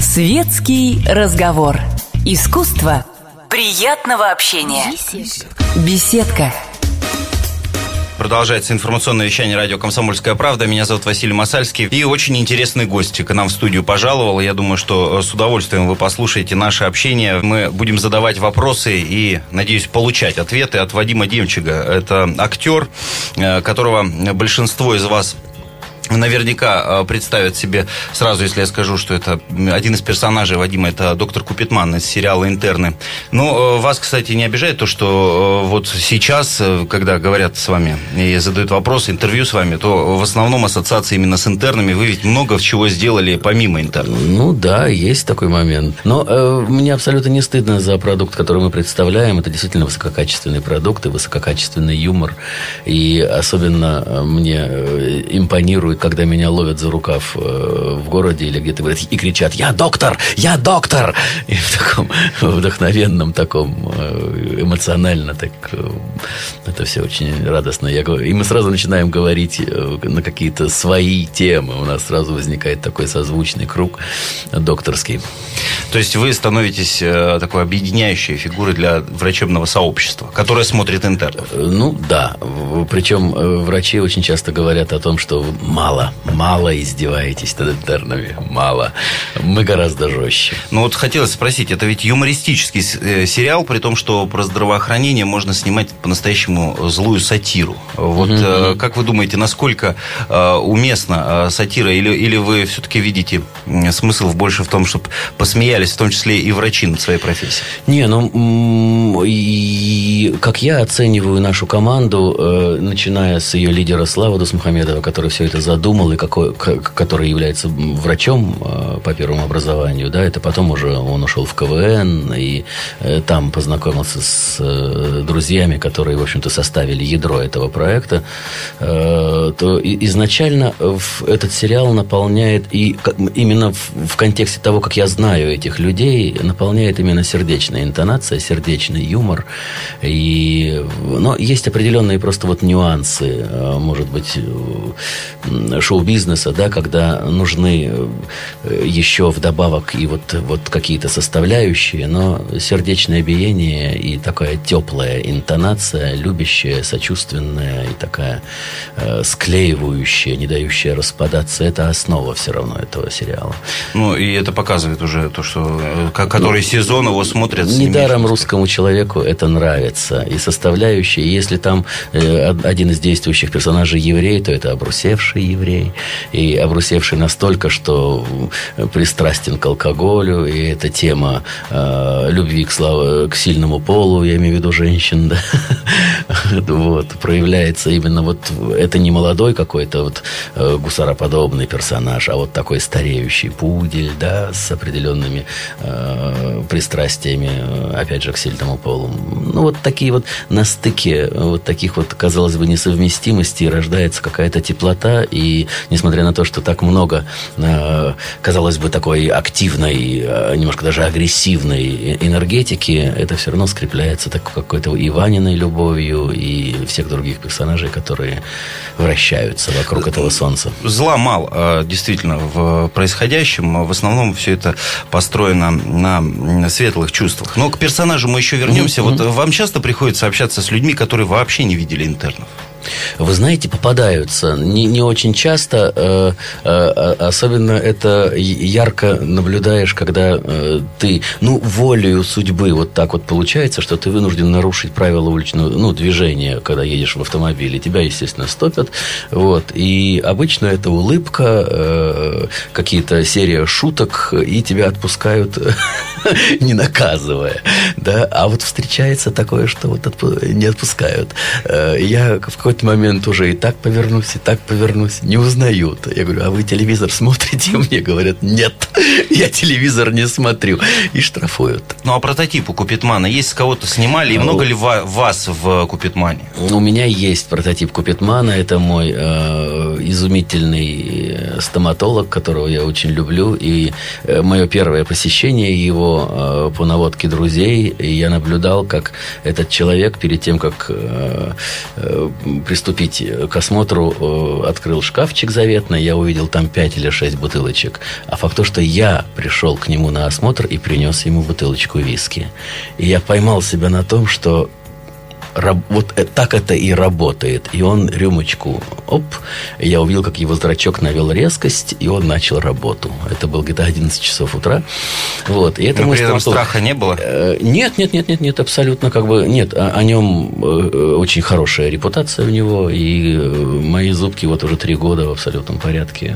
Светский разговор. Искусство приятного общения. Беседка. Продолжается информационное вещание радио «Комсомольская правда». Меня зовут Василий Масальский. И очень интересный гость к нам в студию пожаловал. Я думаю, что с удовольствием вы послушаете наше общение. Мы будем задавать вопросы и, надеюсь, получать ответы от Вадима Демчига. Это актер, э, которого большинство из вас наверняка э, представят себе сразу, если я скажу, что это один из персонажей Вадима, это доктор Купитман из сериала «Интерны». Но э, вас, кстати, не обижает то, что э, вот сейчас, когда говорят с вами и задают вопросы, интервью с вами, то в основном ассоциации именно с интернами. Вы ведь много чего сделали помимо интернов. Ну да, есть такой момент. Но э, мне абсолютно не стыдно за продукт, который мы представляем. Это действительно высококачественный продукт и высококачественный юмор. И особенно мне импонирует когда меня ловят за рукав э, в городе или где-то говорят и кричат «Я доктор! Я доктор!» И в таком вдохновенном, таком э, эмоционально так э, это все очень радостно. Я говорю, и мы сразу начинаем говорить на какие-то свои темы. У нас сразу возникает такой созвучный круг докторский. То есть вы становитесь такой объединяющей фигурой для врачебного сообщества, которое смотрит интернов? Ну, да. Причем врачи очень часто говорят о том, что мало, мало издеваетесь над интернами, мало. Мы гораздо жестче. Ну вот хотелось спросить, это ведь юмористический э, сериал, при том, что про здравоохранение можно снимать по-настоящему злую сатиру. Вот mm-hmm. как вы думаете, насколько э, уместна сатира, или, или вы все-таки видите смысл больше в том, чтобы посмеялись, в том числе и врачи над своей профессией? Не, ну, и как я оцениваю нашу команду, начиная с ее лидера Славы Дусмухамедова, который все это задумал, думал, и какой, который является врачом э, по первому образованию, да, это потом уже он ушел в КВН и э, там познакомился с э, друзьями, которые, в общем-то, составили ядро этого проекта, то изначально этот сериал наполняет, и именно в контексте того, как я знаю этих людей, наполняет именно сердечная интонация, сердечный юмор. И, но есть определенные просто вот нюансы, может быть, шоу-бизнеса, да, когда нужны э, еще вдобавок и вот, вот какие-то составляющие, но сердечное биение и такая теплая интонация, любящая, сочувственная и такая э, склеивающая, не дающая распадаться, это основа все равно этого сериала. Ну, и это показывает уже то, что э, который ну, сезон его смотрят. Недаром русскому человеку это нравится. И составляющие, если там э, один из действующих персонажей еврей, то это обрусевший еврей и обрусевший настолько, что пристрастен к алкоголю, и эта тема э, любви к, славе, к сильному полу, я имею в виду женщин, да, вот, проявляется именно вот, это не молодой какой-то вот э, гусароподобный персонаж, а вот такой стареющий пудель, да, с определенными э, пристрастиями, опять же, к сильному полу. Ну, вот такие вот на стыке вот таких вот, казалось бы, несовместимостей рождается какая-то теплота, и несмотря на то, что так много, э, казалось бы, такой активной, э, немножко даже агрессивной энергетики, это все равно скрепляется так какой-то Иваниной любовью и всех других персонажей, которые вращаются вокруг этого солнца. Зла мало, э, действительно, в происходящем. В основном все это построено на светлых чувствах. Но к персонажу мы еще вернемся. Mm-hmm. Вот вам часто приходится общаться с людьми, которые вообще не видели интернов? Вы знаете, попадаются не, не очень часто, э, э, особенно это ярко наблюдаешь, когда э, ты, ну, волею судьбы вот так вот получается, что ты вынужден нарушить правила уличного ну, движения, когда едешь в автомобиле. Тебя, естественно, стопят. Вот, и обычно это улыбка, э, какие-то серия шуток, и тебя отпускают, не наказывая. Да? А вот встречается такое, что вот не отпускают. Э, я в какой какой-то момент уже и так повернусь, и так повернусь, не узнают. Я говорю, а вы телевизор смотрите? Мне говорят, нет, я телевизор не смотрю. И штрафуют. Ну, а прототип у Купитмана есть? С кого-то снимали? И а много ли вас в Купитмане? У меня есть прототип Купитмана. Это мой э, изумительный э, стоматолог, которого я очень люблю. И э, мое первое посещение его по наводке друзей, и я наблюдал, как этот человек перед тем, как приступить к осмотру, открыл шкафчик заветный, я увидел там пять или шесть бутылочек. А факт то, что я пришел к нему на осмотр и принес ему бутылочку виски. И я поймал себя на том, что вот э, так это и работает. И он рюмочку, оп, я увидел, как его зрачок навел резкость, и он начал работу. Это было где-то 11 часов утра. Вот. И это Но при этом страха не было? Э, нет, нет, нет, нет, нет, абсолютно как бы нет. О, о нем э, очень хорошая репутация у него, и мои зубки вот уже три года в абсолютном порядке,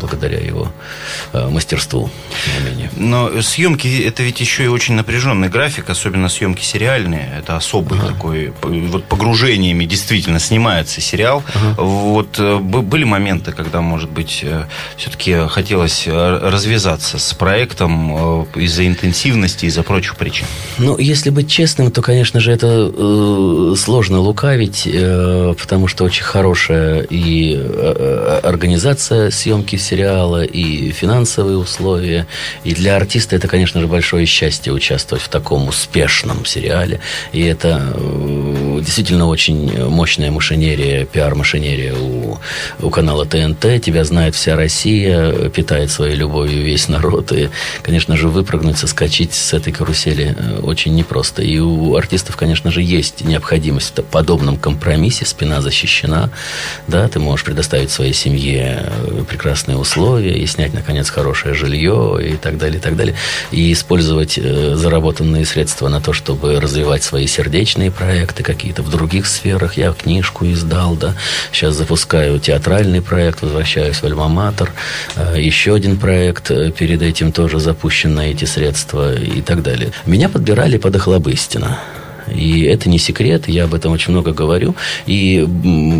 благодаря его мастерству. Но съемки это ведь еще и очень напряженный график, особенно съемки сериальные. Это особый ага. такой вот погружениями действительно снимается сериал. Uh-huh. Вот э, были моменты, когда, может быть, э, все-таки хотелось э, развязаться с проектом из-за интенсивности, из-за прочих причин? Ну, если быть честным, то, конечно же, это э, сложно лукавить, э, потому что очень хорошая и э, организация съемки сериала, и финансовые условия. И для артиста это, конечно же, большое счастье участвовать в таком успешном сериале. И это действительно очень мощная машинерия, пиар-машинерия у, у канала ТНТ. Тебя знает вся Россия, питает своей любовью весь народ. И, конечно же, выпрыгнуть, соскочить с этой карусели э, очень непросто. И у артистов, конечно же, есть необходимость в подобном компромиссе. Спина защищена. Да, ты можешь предоставить своей семье э, прекрасные условия и снять, наконец, хорошее жилье и так далее, и так далее. И использовать э, заработанные средства на то, чтобы развивать свои сердечные проекты, какие-то в других сферах. Я книжку издал, да. Сейчас запускаю театральный проект, возвращаюсь в Альма-Матер. Э, еще один проект э, перед этим тоже запущен на эти средства и так далее. Меня подбирали под Охлобыстина. И это не секрет, я об этом очень много говорю. И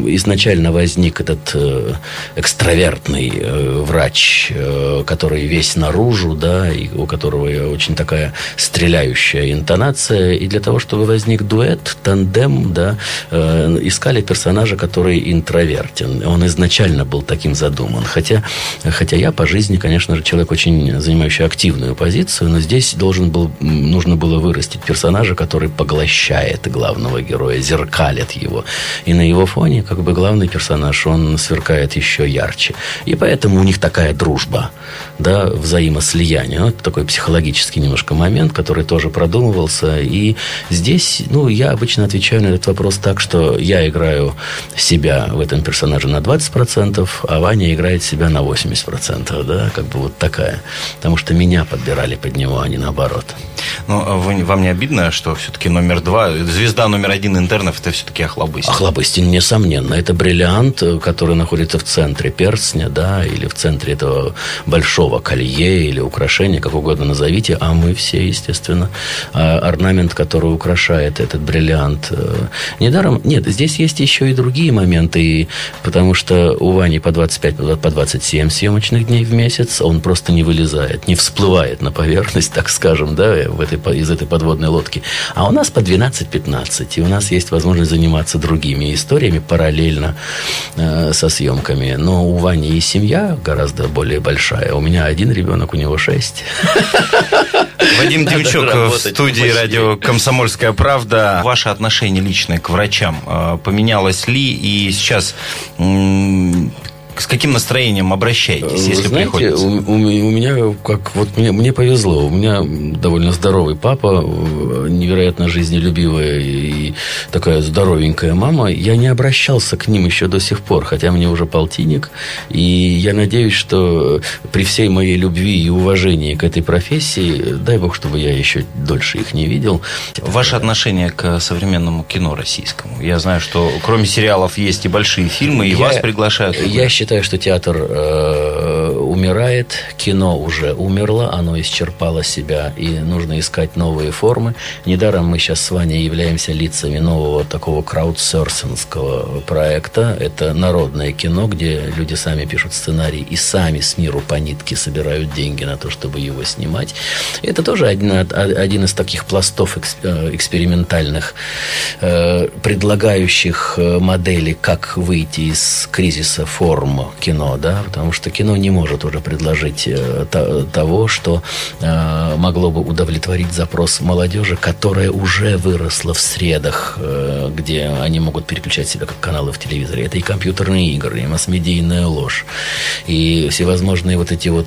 изначально возник этот э, экстравертный э, врач, э, который весь наружу, да, и у которого очень такая стреляющая интонация. И для того, чтобы возник дуэт, тандем, да, искали персонажа, который интровертен. Он изначально был таким задуман. Хотя, хотя я по жизни, конечно же, человек очень занимающий активную позицию, но здесь должен был, нужно было вырастить персонажа, который поглощает освещает главного героя, зеркалит его. И на его фоне как бы главный персонаж, он сверкает еще ярче. И поэтому у них такая дружба, да, взаимослияние. Ну, это такой психологический немножко момент, который тоже продумывался. И здесь, ну, я обычно отвечаю на этот вопрос так, что я играю себя в этом персонаже на 20%, а Ваня играет себя на 80%, да, как бы вот такая. Потому что меня подбирали под него, а не наоборот. Ну, вы, вам не обидно, что все-таки номер два, звезда номер один интернов, это все-таки Охлобыстин? Охлобыстин, несомненно. Это бриллиант, который находится в центре перстня, да, или в центре этого большого колье или украшения, как угодно назовите, а мы все, естественно, а, орнамент, который украшает этот бриллиант. Э, недаром, нет, здесь есть еще и другие моменты, потому что у Вани по 25, по 27 съемочных дней в месяц, он просто не вылезает, не всплывает на поверхность, так скажем, да, в этой, из этой подводной лодки. А у нас по 12-15. И у нас есть возможность заниматься другими историями параллельно э, со съемками. Но у Вани и семья гораздо более большая. У меня один ребенок, у него шесть. Вадим Демчук в студии радио «Комсомольская правда». Ваше отношение личное к врачам э, поменялось ли? И сейчас с каким настроением обращаетесь, Вы если знаете, приходится? У, у, у меня как вот мне, мне повезло. У меня довольно здоровый папа, невероятно жизнелюбивая и такая здоровенькая мама. Я не обращался к ним еще до сих пор, хотя мне уже полтинник. И я надеюсь, что при всей моей любви и уважении к этой профессии, дай бог, чтобы я еще дольше их не видел. Ваше отношение к современному кино российскому? Я знаю, что кроме сериалов есть и большие фильмы, и я, вас приглашают. Я считаю, считаю, что театр э, умирает, кино уже умерло, оно исчерпало себя, и нужно искать новые формы. Недаром мы сейчас с Ваней являемся лицами нового такого краудсорсинского проекта. Это народное кино, где люди сами пишут сценарий и сами с миру по нитке собирают деньги на то, чтобы его снимать. Это тоже один, один из таких пластов э, экспериментальных, э, предлагающих э, модели, как выйти из кризиса форм кино, кино, да, потому что кино не может уже предложить э, того, что э, могло бы удовлетворить запрос молодежи, которая уже выросла в средах, э, где они могут переключать себя как каналы в телевизоре. Это и компьютерные игры, и масс-медийная ложь, и всевозможные вот эти вот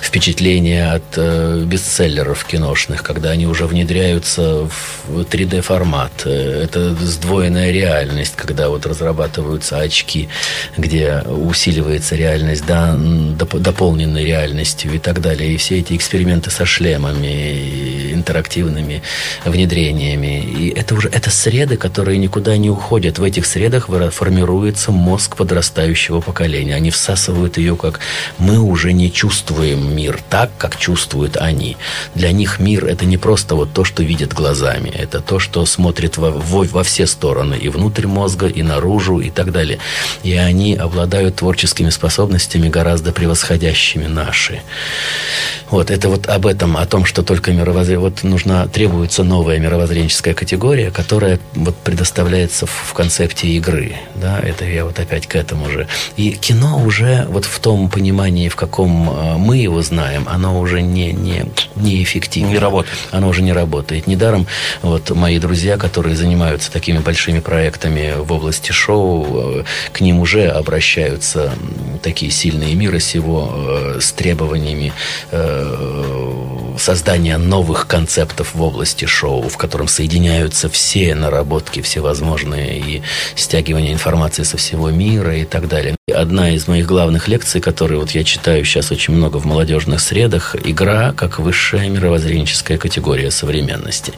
впечатления от бестселлеров киношных, когда они уже внедряются в 3D-формат. Э, это сдвоенная реальность, когда вот разрабатываются очки, где усиливается реальность да, дополненной реальностью и так далее. И все эти эксперименты со шлемами, интерактивными внедрениями. И это уже это среды, которые никуда не уходят. В этих средах формируется мозг подрастающего поколения. Они всасывают ее как мы уже не чувствуем мир так, как чувствуют они. Для них мир это не просто вот то, что видят глазами. Это то, что смотрит во, во, во все стороны. И внутрь мозга, и наружу, и так далее. И они обладают творческими способностями гораздо превосходящими наши. Вот это вот об этом, о том, что только мировоззрение, вот нужна, требуется новая мировоззренческая категория, которая вот предоставляется в, в концепте игры, да, это я вот опять к этому же. И кино уже вот в том понимании, в каком э, мы его знаем, оно уже не, не, не эффективно. Не работает. Оно уже не работает. Недаром вот мои друзья, которые занимаются такими большими проектами в области шоу, э, к ним уже обращаются такие сильные мира сего э, с требованиями создания новых концептов в области шоу, в котором соединяются все наработки всевозможные и стягивание информации со всего мира и так далее. Одна из моих главных лекций, которые вот я читаю сейчас очень много в молодежных средах, игра как высшая мировоззренческая категория современности.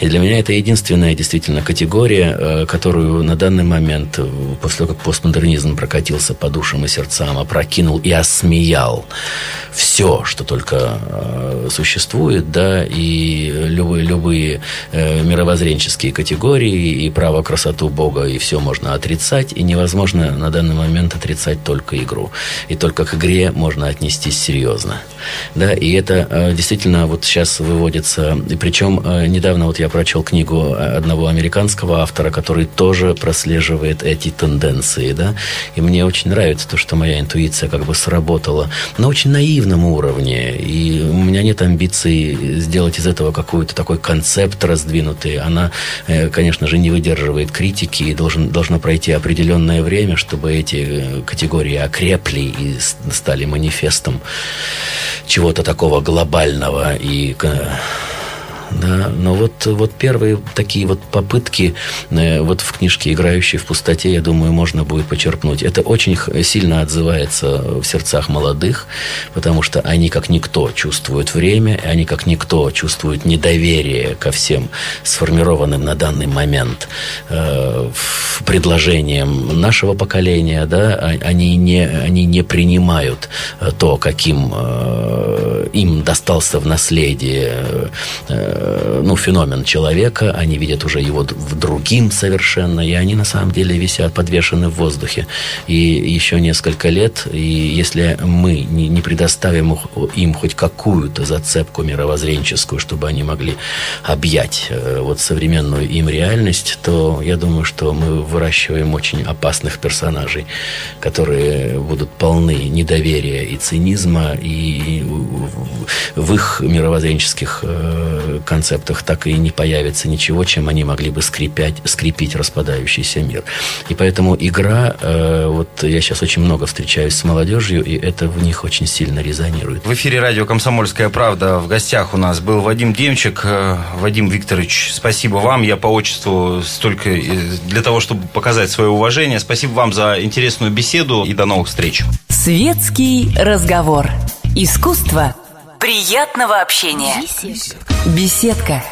И для меня это единственная действительно категория, э, которую на данный момент, э, после того, как постмодернизм прокатился по душам и сердцам, опрокинул и осмеял все, что только э, существует, да, и любые, любые мировоззренческие категории, и право, красоту Бога, и все можно отрицать, и невозможно на данный момент отрицать отрицать только игру. И только к игре можно отнестись серьезно. Да, и это э, действительно вот сейчас выводится. И причем э, недавно вот я прочел книгу одного американского автора, который тоже прослеживает эти тенденции, да. И мне очень нравится то, что моя интуиция как бы сработала на очень наивном уровне. И у меня нет амбиций сделать из этого какой-то такой концепт раздвинутый. Она, э, конечно же, не выдерживает критики и должен, должно пройти определенное время, чтобы эти категории окрепли и стали манифестом чего-то такого глобального и да, но вот, вот первые такие вот попытки э, вот в книжке «Играющие в пустоте», я думаю, можно будет почерпнуть. Это очень сильно отзывается в сердцах молодых, потому что они как никто чувствуют время, они как никто чувствуют недоверие ко всем сформированным на данный момент э, предложениям нашего поколения, да, а, они не, они не принимают э, то, каким э, им достался в наследие э, Э, ну, феномен человека, они видят уже его в другим совершенно, и они на самом деле висят подвешены в воздухе. И еще несколько лет, и если мы не, не предоставим им хоть какую-то зацепку мировоззренческую, чтобы они могли объять э, вот современную им реальность, то я думаю, что мы выращиваем очень опасных персонажей, которые будут полны недоверия и цинизма, и в их мировоззренческих э, концептах так и не появится ничего, чем они могли бы скрипять, скрепить распадающийся мир. И поэтому игра, э, вот я сейчас очень много встречаюсь с молодежью, и это в них очень сильно резонирует. В эфире радио «Комсомольская правда» в гостях у нас был Вадим Демчик. Э, Вадим Викторович, спасибо вам. Я по отчеству столько э, для того, чтобы показать свое уважение. Спасибо вам за интересную беседу и до новых встреч. Светский разговор. Искусство приятного общения. Беседка. Беседка.